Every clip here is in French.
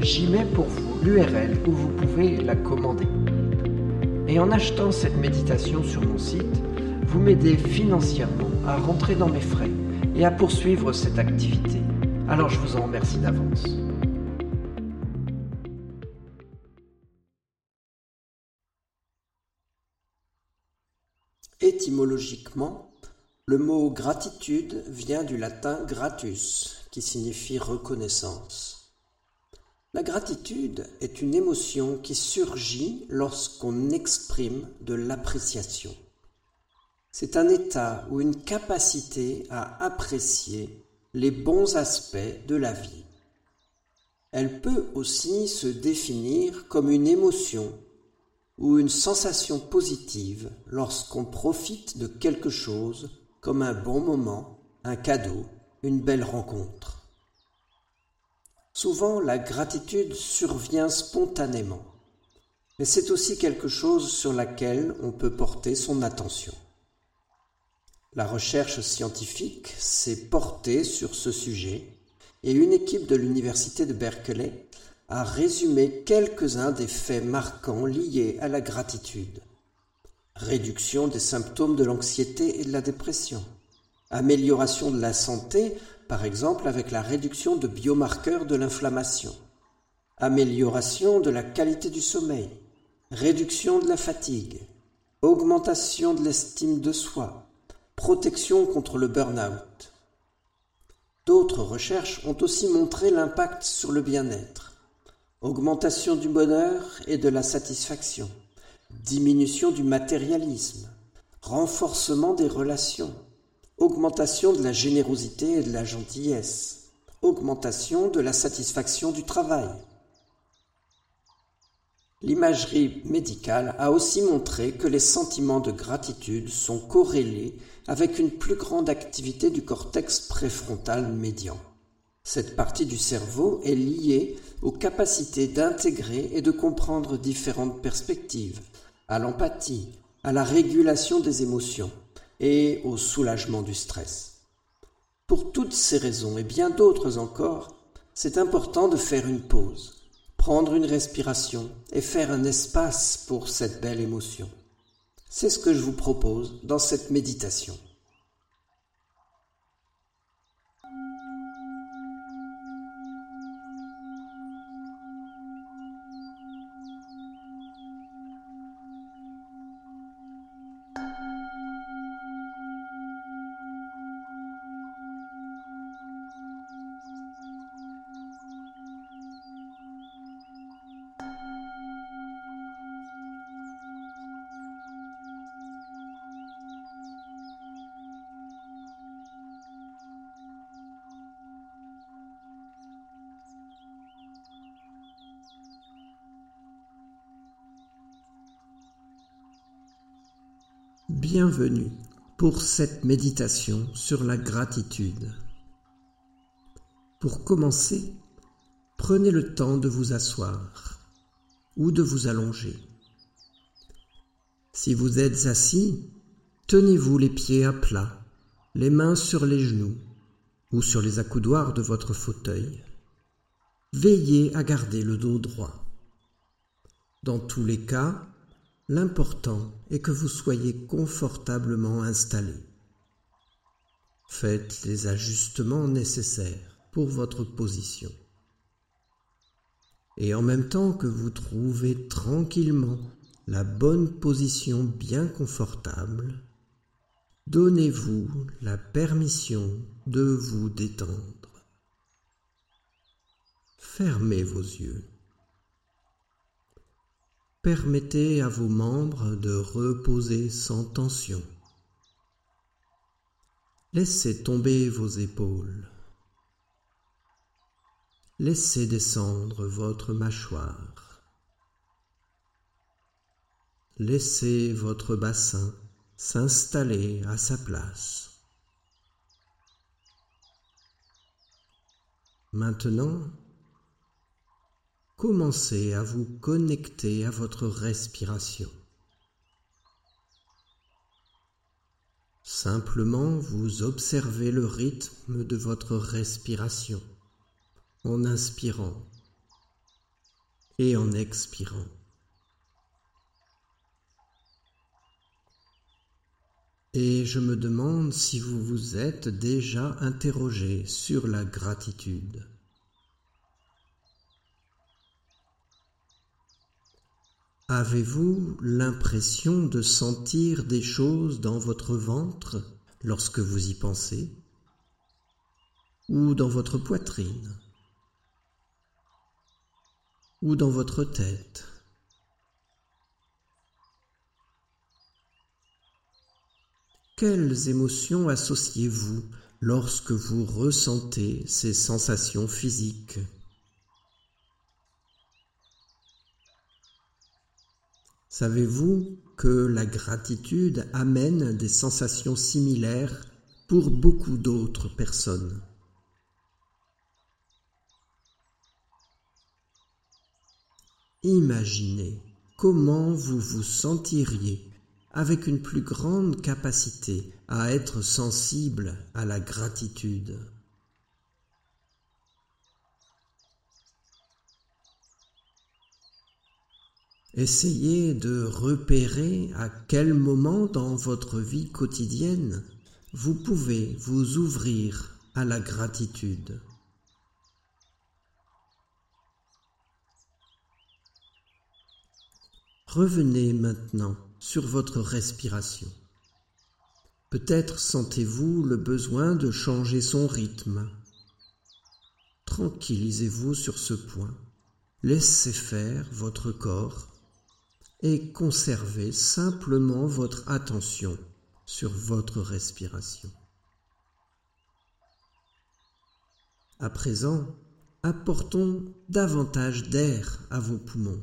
j'y mets pour vous l'URL où vous pouvez la commander. Et en achetant cette méditation sur mon site, vous m'aidez financièrement à rentrer dans mes frais et à poursuivre cette activité. Alors je vous en remercie d'avance. Étymologiquement, le mot gratitude vient du latin gratus, qui signifie reconnaissance. La gratitude est une émotion qui surgit lorsqu'on exprime de l'appréciation. C'est un état ou une capacité à apprécier les bons aspects de la vie. Elle peut aussi se définir comme une émotion ou une sensation positive lorsqu'on profite de quelque chose comme un bon moment, un cadeau, une belle rencontre. Souvent, la gratitude survient spontanément, mais c'est aussi quelque chose sur laquelle on peut porter son attention. La recherche scientifique s'est portée sur ce sujet et une équipe de l'université de Berkeley a résumé quelques-uns des faits marquants liés à la gratitude. Réduction des symptômes de l'anxiété et de la dépression. Amélioration de la santé, par exemple avec la réduction de biomarqueurs de l'inflammation. Amélioration de la qualité du sommeil. Réduction de la fatigue. Augmentation de l'estime de soi protection contre le burn-out. D'autres recherches ont aussi montré l'impact sur le bien-être. Augmentation du bonheur et de la satisfaction, diminution du matérialisme, renforcement des relations, augmentation de la générosité et de la gentillesse, augmentation de la satisfaction du travail. L'imagerie médicale a aussi montré que les sentiments de gratitude sont corrélés avec une plus grande activité du cortex préfrontal médian. Cette partie du cerveau est liée aux capacités d'intégrer et de comprendre différentes perspectives, à l'empathie, à la régulation des émotions et au soulagement du stress. Pour toutes ces raisons et bien d'autres encore, c'est important de faire une pause prendre une respiration et faire un espace pour cette belle émotion. C'est ce que je vous propose dans cette méditation. Bienvenue pour cette méditation sur la gratitude. Pour commencer, prenez le temps de vous asseoir ou de vous allonger, Si vous êtes assis, tenez-vous les pieds à plat, les mains sur les genoux ou sur les accoudoirs de votre fauteuil. Veillez à garder le dos droit. Dans tous les cas, l'important est que vous soyez confortablement installé. Faites les ajustements nécessaires pour votre position. Et en même temps que vous trouvez tranquillement la bonne position bien confortable, donnez-vous la permission de vous détendre. Fermez vos yeux. Permettez à vos membres de reposer sans tension. Laissez tomber vos épaules. Laissez descendre votre mâchoire. Laissez votre bassin s'installer à sa place. Maintenant, commencez à vous connecter à votre respiration. Simplement, vous observez le rythme de votre respiration en inspirant et en expirant. Et je me demande si vous vous êtes déjà interrogé sur la gratitude. Avez-vous l'impression de sentir des choses dans votre ventre lorsque vous y pensez Ou dans votre poitrine Ou dans votre tête? Quelles émotions associez-vous lorsque vous ressentez ces sensations physiques? Savez-vous que la gratitude amène des sensations similaires pour beaucoup d'autres personnes? Imaginez comment vous vous sentiriez avec une plus grande capacité à être sensible à la gratitude. Essayez de repérer à quel moment dans votre vie quotidienne vous pouvez vous ouvrir à la gratitude. Revenez maintenant sur votre respiration. Peut-être sentez-vous le besoin de changer son rythme. Tranquillisez-vous sur ce point. Laissez faire votre corps et conservez simplement votre attention sur votre respiration. À présent, apportons davantage d'air à vos poumons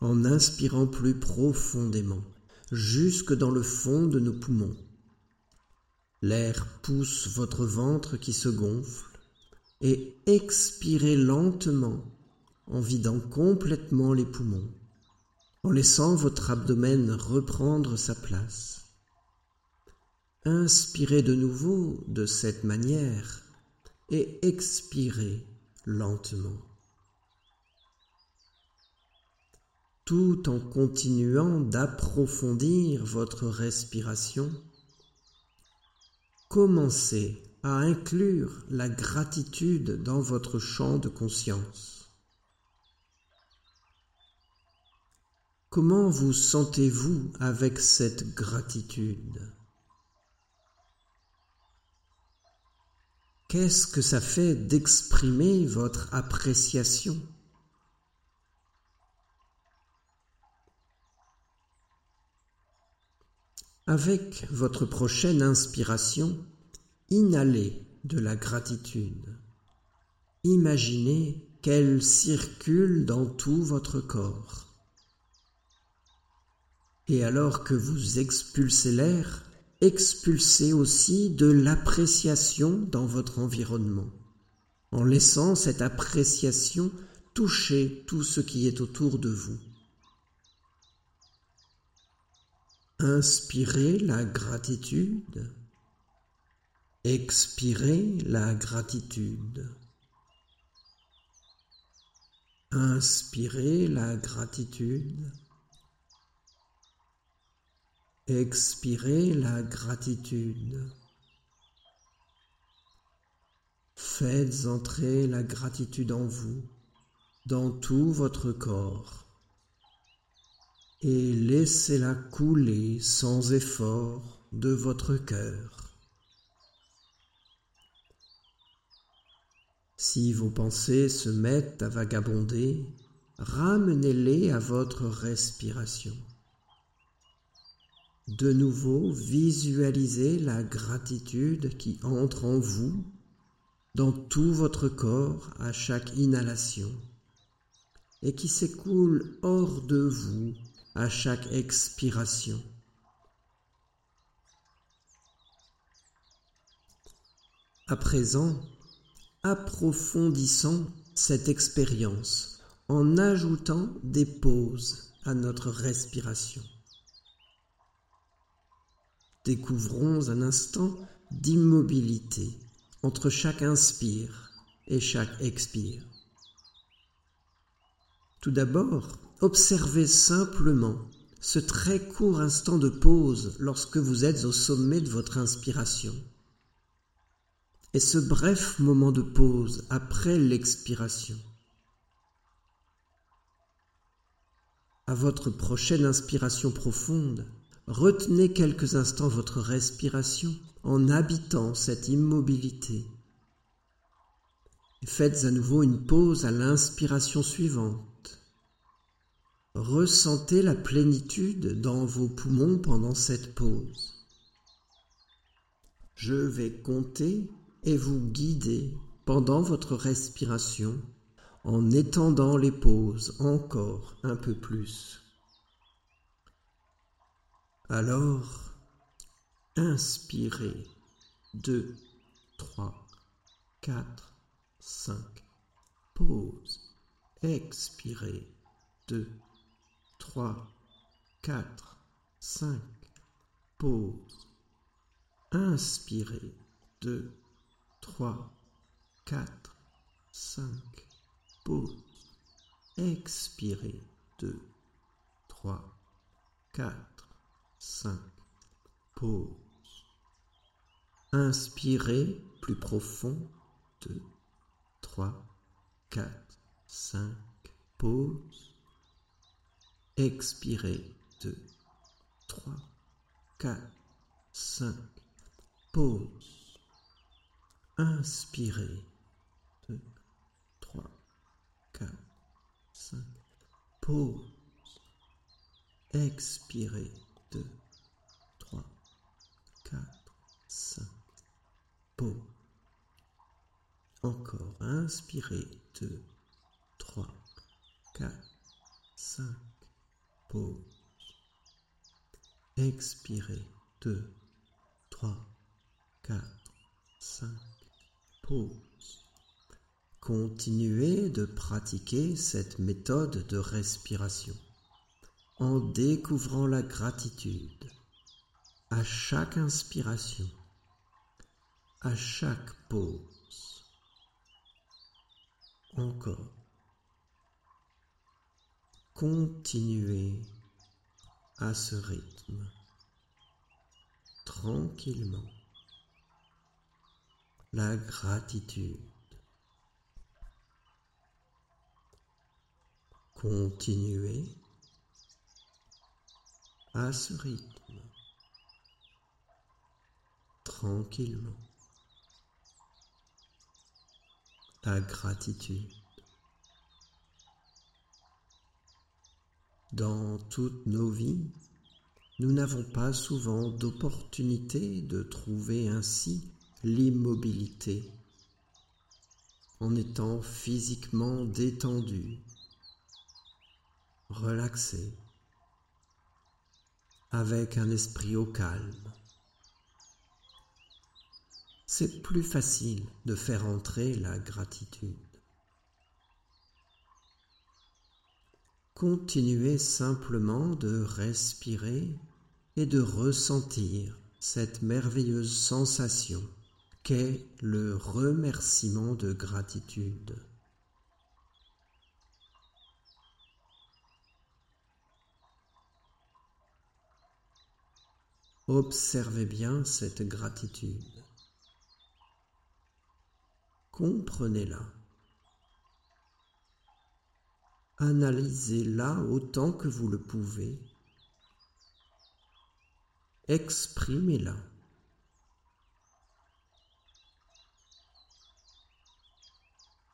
en inspirant plus profondément, jusque dans le fond de nos poumons. L'air pousse votre ventre qui se gonfle et expirez lentement en vidant complètement les poumons en laissant votre abdomen reprendre sa place. Inspirez de nouveau de cette manière et expirez lentement. Tout en continuant d'approfondir votre respiration, commencez à inclure la gratitude dans votre champ de conscience. Comment vous sentez-vous avec cette gratitude? Qu'est-ce que ça fait d'exprimer votre appréciation? Avec votre prochaine inspiration, inhalez de la gratitude. Imaginez qu'elle circule dans tout votre corps. Et alors que vous expulsez l'air, expulsez aussi de l'appréciation dans votre environnement, en laissant cette appréciation toucher tout ce qui est autour de vous. Inspirez la gratitude. Expirez la gratitude. Inspirez la gratitude. Expirez la gratitude. Faites entrer la gratitude en vous, dans tout votre corps, et laissez-la couler sans effort de votre cœur. Si vos pensées se mettent à vagabonder, ramenez-les à votre respiration. De nouveau, visualisez la gratitude qui entre en vous, dans tout votre corps à chaque inhalation, et qui s'écoule hors de vous à chaque expiration. À présent, approfondissons cette expérience en ajoutant des pauses à notre respiration. Découvrons un instant d'immobilité entre chaque inspire et chaque expire. Tout d'abord, observez simplement ce très court instant de pause lorsque vous êtes au sommet de votre inspiration et ce bref moment de pause après l'expiration. À votre prochaine inspiration profonde, retenez quelques instants votre respiration en habitant cette immobilité. Faites à nouveau une pause à l'inspiration suivante. Ressentez la plénitude dans vos poumons pendant cette pause. Je vais compter et vous guider pendant votre respiration en étendant les pauses encore un peu plus. Alors, inspirez 2, 3, 4, 5. Pause. Expirez 2, 3, 4, 5. Pause. Inspirez 2, 3, 4, 5. Pause. Expirez 2, 3, 4, 5. Pause. Inspirez plus profond. 2, 3, 4, 5. Pause. Expirez. 2, 3, 4, 5. Pause. Inspirez. 2, 3, 4, 5. Pause. Expirez. 2, 3, 4, 5. Pause. Encore. Inspirez. 2, 3, 4, 5. Pause. Expirez. 2, 3, 4, 5. Pause. Continuez de pratiquer cette méthode de respiration en découvrant la gratitude à chaque inspiration, à chaque pause. Encore. Continuez à ce rythme, tranquillement. La gratitude. Continuez à ce rythme, tranquillement. La gratitude. Dans toutes nos vies, nous n'avons pas souvent d'opportunité de trouver ainsi l'immobilité en étant physiquement détendu, relaxé avec un esprit au calme. C'est plus facile de faire entrer la gratitude. Continuez simplement de respirer et de ressentir cette merveilleuse sensation qu'est le remerciement de gratitude. Observez bien cette gratitude. Comprenez-la. Analysez-la autant que vous le pouvez. Exprimez-la.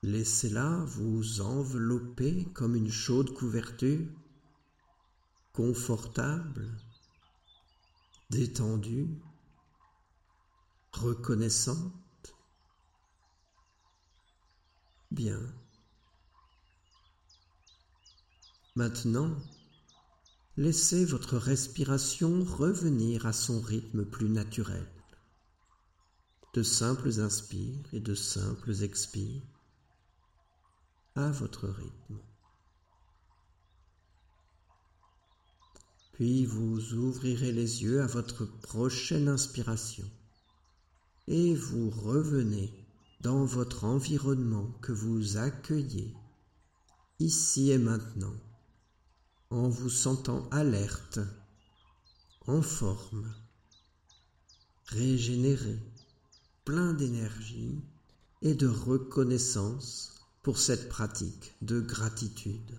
Laissez-la vous envelopper comme une chaude couverture, confortable, détendue, reconnaissante. Bien. Maintenant, laissez votre respiration revenir à son rythme plus naturel. De simples inspires et de simples expires à votre rythme. Puis vous ouvrirez les yeux à votre prochaine inspiration et vous revenez dans votre environnement que vous accueillez ici et maintenant en vous sentant alerte, en forme, régénéré, plein d'énergie et de reconnaissance pour cette pratique de gratitude.